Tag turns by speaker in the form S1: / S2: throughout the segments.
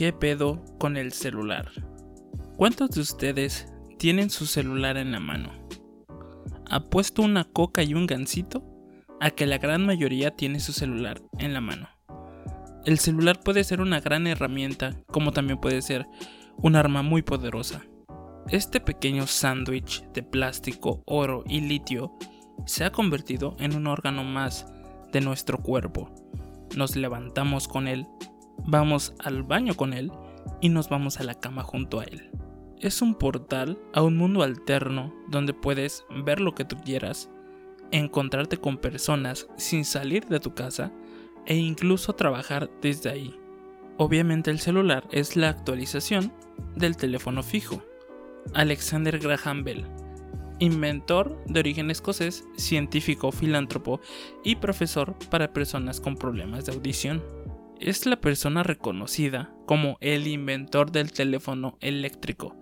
S1: ¿Qué pedo con el celular? ¿Cuántos de ustedes tienen su celular en la mano? Apuesto una coca y un gansito a que la gran mayoría tiene su celular en la mano. El celular puede ser una gran herramienta, como también puede ser un arma muy poderosa. Este pequeño sándwich de plástico, oro y litio se ha convertido en un órgano más de nuestro cuerpo. Nos levantamos con él, vamos al baño con él y nos vamos a la cama junto a él. Es un portal a un mundo alterno donde puedes ver lo que tú quieras, encontrarte con personas sin salir de tu casa e incluso trabajar desde ahí. Obviamente el celular es la actualización del teléfono fijo. Alexander Graham Bell, inventor de origen escocés, científico, filántropo y profesor para personas con problemas de audición. Es la persona reconocida como el inventor del teléfono eléctrico.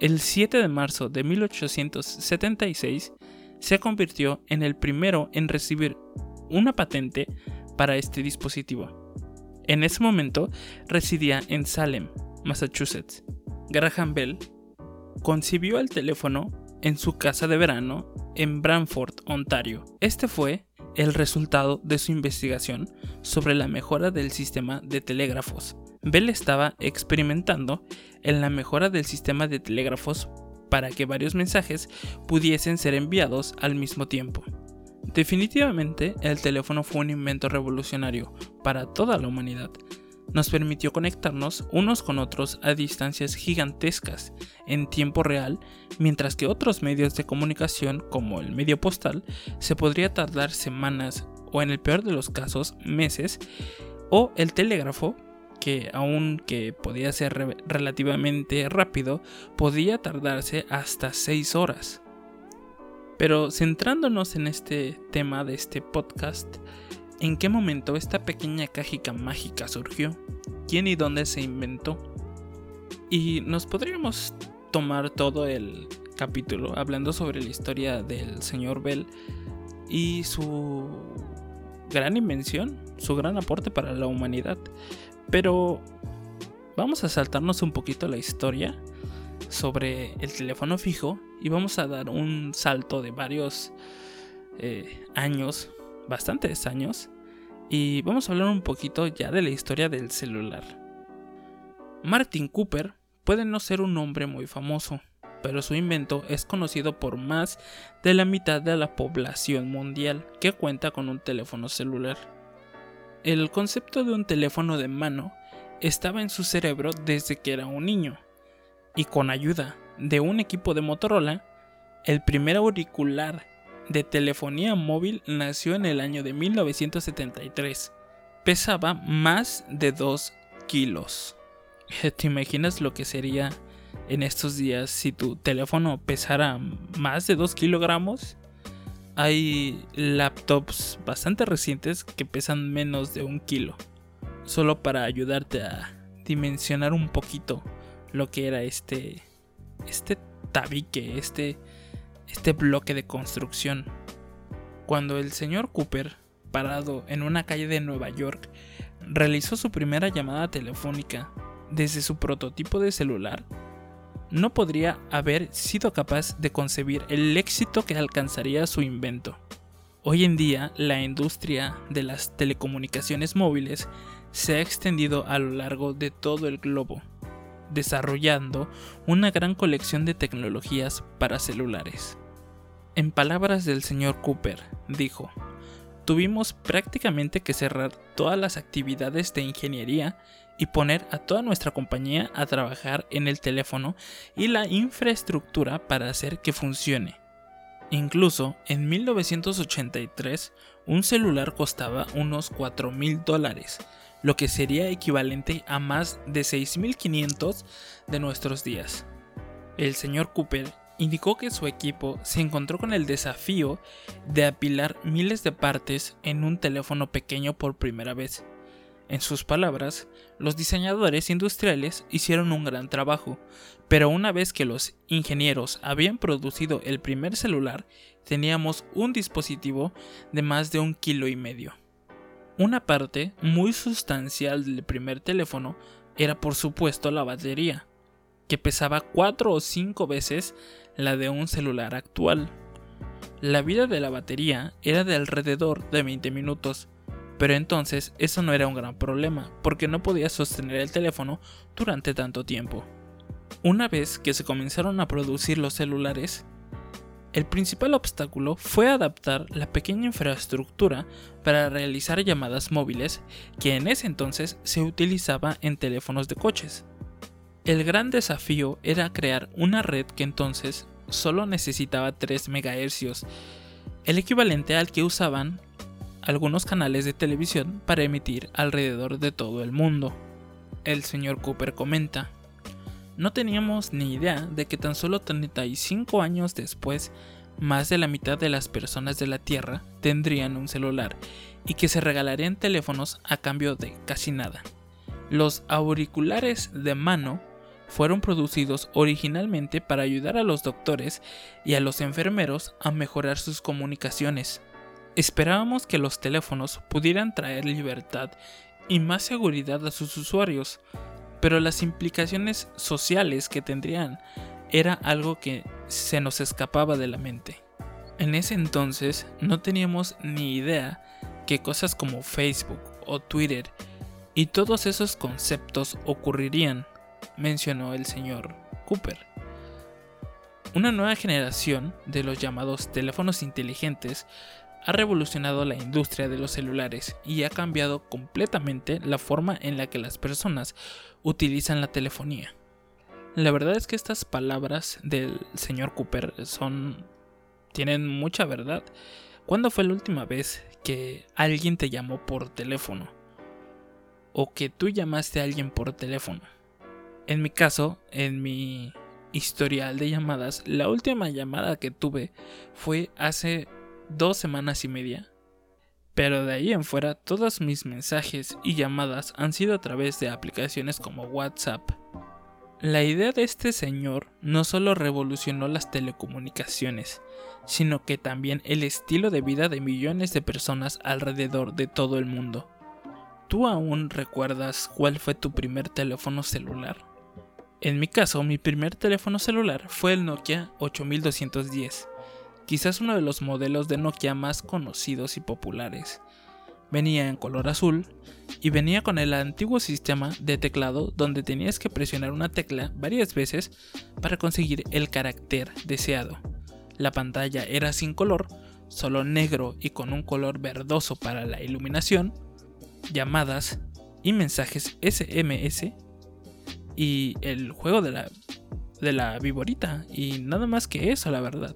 S1: El 7 de marzo de 1876 se convirtió en el primero en recibir una patente para este dispositivo. En ese momento residía en Salem, Massachusetts. Graham Bell concibió el teléfono en su casa de verano en Brantford, Ontario. Este fue el resultado de su investigación sobre la mejora del sistema de telégrafos. Bell estaba experimentando en la mejora del sistema de telégrafos para que varios mensajes pudiesen ser enviados al mismo tiempo. Definitivamente, el teléfono fue un invento revolucionario para toda la humanidad, nos permitió conectarnos unos con otros a distancias gigantescas en tiempo real, mientras que otros medios de comunicación como el medio postal se podría tardar semanas o en el peor de los casos meses, o el telégrafo que aunque podía ser relativamente rápido, podía tardarse hasta 6 horas. Pero centrándonos en este tema de este podcast, ¿En qué momento esta pequeña cajica mágica surgió? ¿Quién y dónde se inventó? Y nos podríamos tomar todo el capítulo hablando sobre la historia del señor Bell y su gran invención, su gran aporte para la humanidad. Pero vamos a saltarnos un poquito la historia sobre el teléfono fijo y vamos a dar un salto de varios eh, años bastantes años y vamos a hablar un poquito ya de la historia del celular. Martin Cooper puede no ser un hombre muy famoso, pero su invento es conocido por más de la mitad de la población mundial que cuenta con un teléfono celular. El concepto de un teléfono de mano estaba en su cerebro desde que era un niño, y con ayuda de un equipo de Motorola, el primer auricular de telefonía móvil nació en el año de 1973. Pesaba más de 2 kilos. ¿Te imaginas lo que sería en estos días si tu teléfono pesara más de 2 kilogramos? Hay laptops bastante recientes que pesan menos de un kilo. Solo para ayudarte a dimensionar un poquito lo que era este, este tabique, este este bloque de construcción. Cuando el señor Cooper, parado en una calle de Nueva York, realizó su primera llamada telefónica desde su prototipo de celular, no podría haber sido capaz de concebir el éxito que alcanzaría su invento. Hoy en día, la industria de las telecomunicaciones móviles se ha extendido a lo largo de todo el globo, desarrollando una gran colección de tecnologías para celulares. En palabras del señor Cooper, dijo, tuvimos prácticamente que cerrar todas las actividades de ingeniería y poner a toda nuestra compañía a trabajar en el teléfono y la infraestructura para hacer que funcione. Incluso en 1983 un celular costaba unos 4 mil dólares, lo que sería equivalente a más de 6.500 de nuestros días. El señor Cooper indicó que su equipo se encontró con el desafío de apilar miles de partes en un teléfono pequeño por primera vez. En sus palabras, los diseñadores industriales hicieron un gran trabajo, pero una vez que los ingenieros habían producido el primer celular, teníamos un dispositivo de más de un kilo y medio. Una parte muy sustancial del primer teléfono era por supuesto la batería, que pesaba 4 o 5 veces la de un celular actual. La vida de la batería era de alrededor de 20 minutos, pero entonces eso no era un gran problema, porque no podía sostener el teléfono durante tanto tiempo. Una vez que se comenzaron a producir los celulares, el principal obstáculo fue adaptar la pequeña infraestructura para realizar llamadas móviles que en ese entonces se utilizaba en teléfonos de coches. El gran desafío era crear una red que entonces solo necesitaba 3 MHz, el equivalente al que usaban algunos canales de televisión para emitir alrededor de todo el mundo. El señor Cooper comenta, no teníamos ni idea de que tan solo 35 años después, más de la mitad de las personas de la Tierra tendrían un celular y que se regalarían teléfonos a cambio de casi nada. Los auriculares de mano fueron producidos originalmente para ayudar a los doctores y a los enfermeros a mejorar sus comunicaciones. Esperábamos que los teléfonos pudieran traer libertad y más seguridad a sus usuarios, pero las implicaciones sociales que tendrían era algo que se nos escapaba de la mente. En ese entonces no teníamos ni idea que cosas como Facebook o Twitter y todos esos conceptos ocurrirían mencionó el señor Cooper. Una nueva generación de los llamados teléfonos inteligentes ha revolucionado la industria de los celulares y ha cambiado completamente la forma en la que las personas utilizan la telefonía. La verdad es que estas palabras del señor Cooper son tienen mucha verdad. ¿Cuándo fue la última vez que alguien te llamó por teléfono? O que tú llamaste a alguien por teléfono. En mi caso, en mi historial de llamadas, la última llamada que tuve fue hace dos semanas y media. Pero de ahí en fuera, todos mis mensajes y llamadas han sido a través de aplicaciones como WhatsApp. La idea de este señor no solo revolucionó las telecomunicaciones, sino que también el estilo de vida de millones de personas alrededor de todo el mundo. ¿Tú aún recuerdas cuál fue tu primer teléfono celular? En mi caso, mi primer teléfono celular fue el Nokia 8210, quizás uno de los modelos de Nokia más conocidos y populares. Venía en color azul y venía con el antiguo sistema de teclado donde tenías que presionar una tecla varias veces para conseguir el carácter deseado. La pantalla era sin color, solo negro y con un color verdoso para la iluminación, llamadas y mensajes SMS y el juego de la, de la y nada más que eso, la verdad.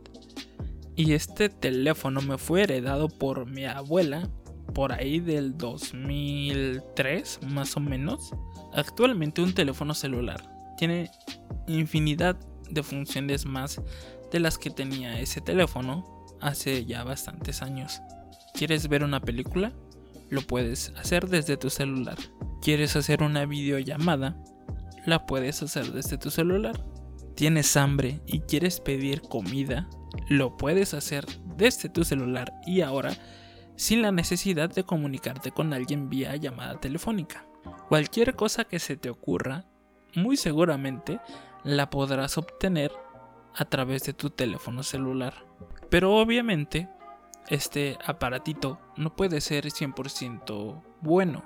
S1: Y este teléfono me fue heredado por mi abuela por ahí del 2003 más o menos. Actualmente un teléfono celular tiene infinidad de funciones más de las que tenía ese teléfono hace ya bastantes años. ¿Quieres ver una película? Lo puedes hacer desde tu celular. ¿Quieres hacer una videollamada? La puedes hacer desde tu celular. Tienes hambre y quieres pedir comida, lo puedes hacer desde tu celular y ahora sin la necesidad de comunicarte con alguien vía llamada telefónica. Cualquier cosa que se te ocurra, muy seguramente la podrás obtener a través de tu teléfono celular. Pero obviamente, este aparatito no puede ser 100% bueno.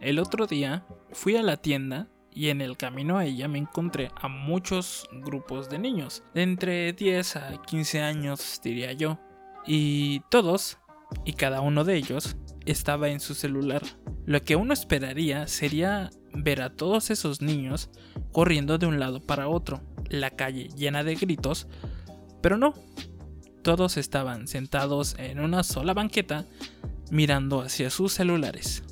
S1: El otro día fui a la tienda y en el camino a ella me encontré a muchos grupos de niños, de entre 10 a 15 años diría yo, y todos, y cada uno de ellos, estaba en su celular. Lo que uno esperaría sería ver a todos esos niños corriendo de un lado para otro, la calle llena de gritos, pero no. Todos estaban sentados en una sola banqueta mirando hacia sus celulares.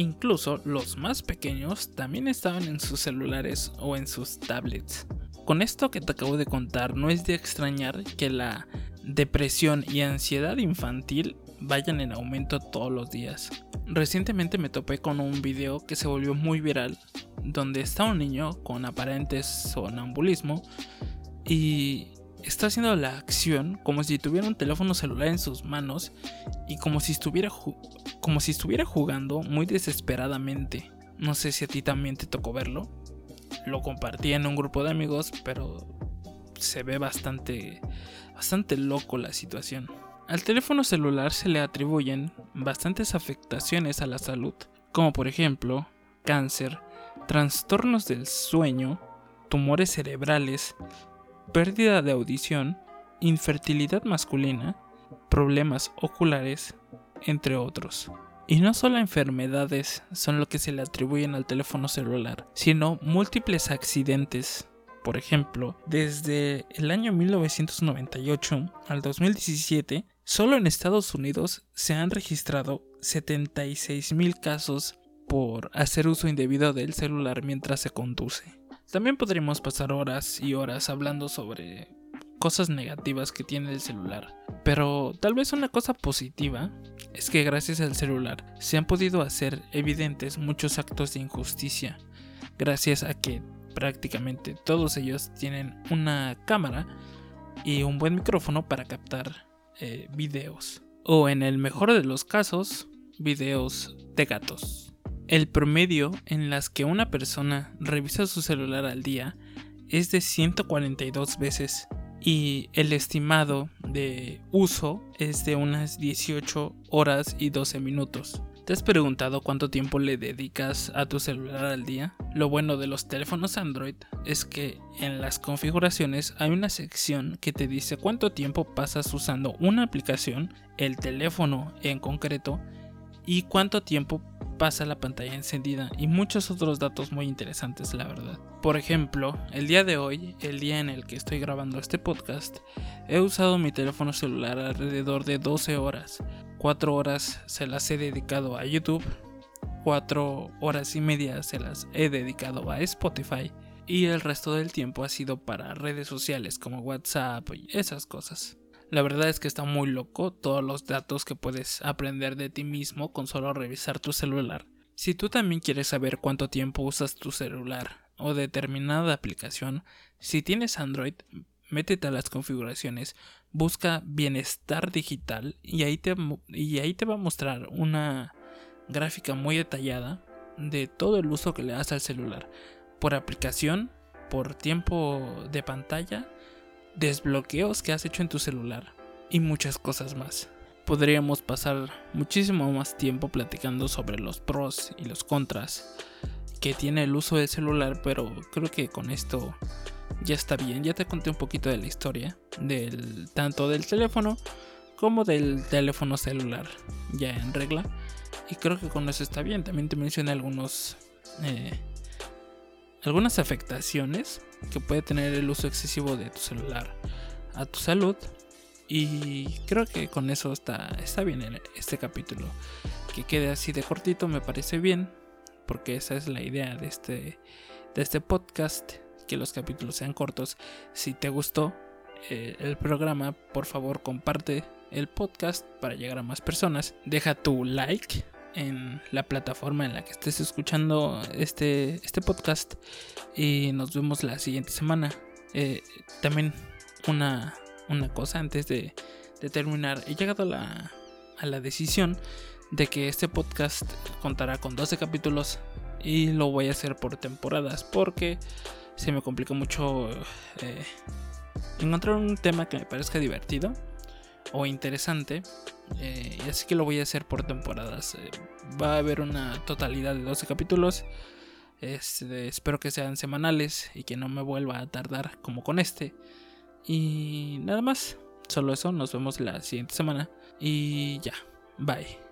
S1: Incluso los más pequeños también estaban en sus celulares o en sus tablets. Con esto que te acabo de contar, no es de extrañar que la depresión y ansiedad infantil vayan en aumento todos los días. Recientemente me topé con un video que se volvió muy viral, donde está un niño con aparentes sonambulismo y está haciendo la acción como si tuviera un teléfono celular en sus manos y como si estuviera como si estuviera jugando muy desesperadamente. No sé si a ti también te tocó verlo. Lo compartí en un grupo de amigos, pero se ve bastante, bastante loco la situación. Al teléfono celular se le atribuyen bastantes afectaciones a la salud, como por ejemplo cáncer, trastornos del sueño, tumores cerebrales, pérdida de audición, infertilidad masculina, problemas oculares, entre otros. Y no solo enfermedades son lo que se le atribuyen al teléfono celular, sino múltiples accidentes. Por ejemplo, desde el año 1998 al 2017, solo en Estados Unidos se han registrado 76.000 casos por hacer uso indebido del celular mientras se conduce. También podríamos pasar horas y horas hablando sobre cosas negativas que tiene el celular. Pero tal vez una cosa positiva es que gracias al celular se han podido hacer evidentes muchos actos de injusticia, gracias a que prácticamente todos ellos tienen una cámara y un buen micrófono para captar eh, videos. O en el mejor de los casos, videos de gatos. El promedio en las que una persona revisa su celular al día es de 142 veces y el estimado de uso es de unas 18 horas y 12 minutos. ¿Te has preguntado cuánto tiempo le dedicas a tu celular al día? Lo bueno de los teléfonos Android es que en las configuraciones hay una sección que te dice cuánto tiempo pasas usando una aplicación, el teléfono en concreto, y cuánto tiempo pasa la pantalla encendida y muchos otros datos muy interesantes, la verdad. Por ejemplo, el día de hoy, el día en el que estoy grabando este podcast, he usado mi teléfono celular alrededor de 12 horas. 4 horas se las he dedicado a YouTube, 4 horas y media se las he dedicado a Spotify y el resto del tiempo ha sido para redes sociales como WhatsApp y esas cosas. La verdad es que está muy loco todos los datos que puedes aprender de ti mismo con solo revisar tu celular. Si tú también quieres saber cuánto tiempo usas tu celular o determinada aplicación, si tienes Android, métete a las configuraciones, busca bienestar digital y ahí te, y ahí te va a mostrar una gráfica muy detallada de todo el uso que le das al celular, por aplicación, por tiempo de pantalla desbloqueos que has hecho en tu celular y muchas cosas más. Podríamos pasar muchísimo más tiempo platicando sobre los pros y los contras que tiene el uso del celular, pero creo que con esto ya está bien. Ya te conté un poquito de la historia del tanto del teléfono como del teléfono celular ya en regla y creo que con eso está bien. También te mencioné algunos eh, algunas afectaciones que puede tener el uso excesivo de tu celular a tu salud. Y creo que con eso está, está bien en este capítulo. Que quede así de cortito me parece bien. Porque esa es la idea de este, de este podcast. Que los capítulos sean cortos. Si te gustó eh, el programa, por favor comparte el podcast para llegar a más personas. Deja tu like en la plataforma en la que estés escuchando este, este podcast. Y nos vemos la siguiente semana. Eh, también una, una cosa antes de, terminar. He llegado a la, a la decisión de que este podcast contará con 12 capítulos y lo voy a hacer por temporadas porque se me complicó mucho eh, encontrar un tema que me parezca divertido o interesante. Eh, y así que lo voy a hacer por temporadas. Eh, va a haber una totalidad de 12 capítulos. Este, espero que sean semanales y que no me vuelva a tardar como con este. Y nada más. Solo eso. Nos vemos la siguiente semana. Y ya. Bye.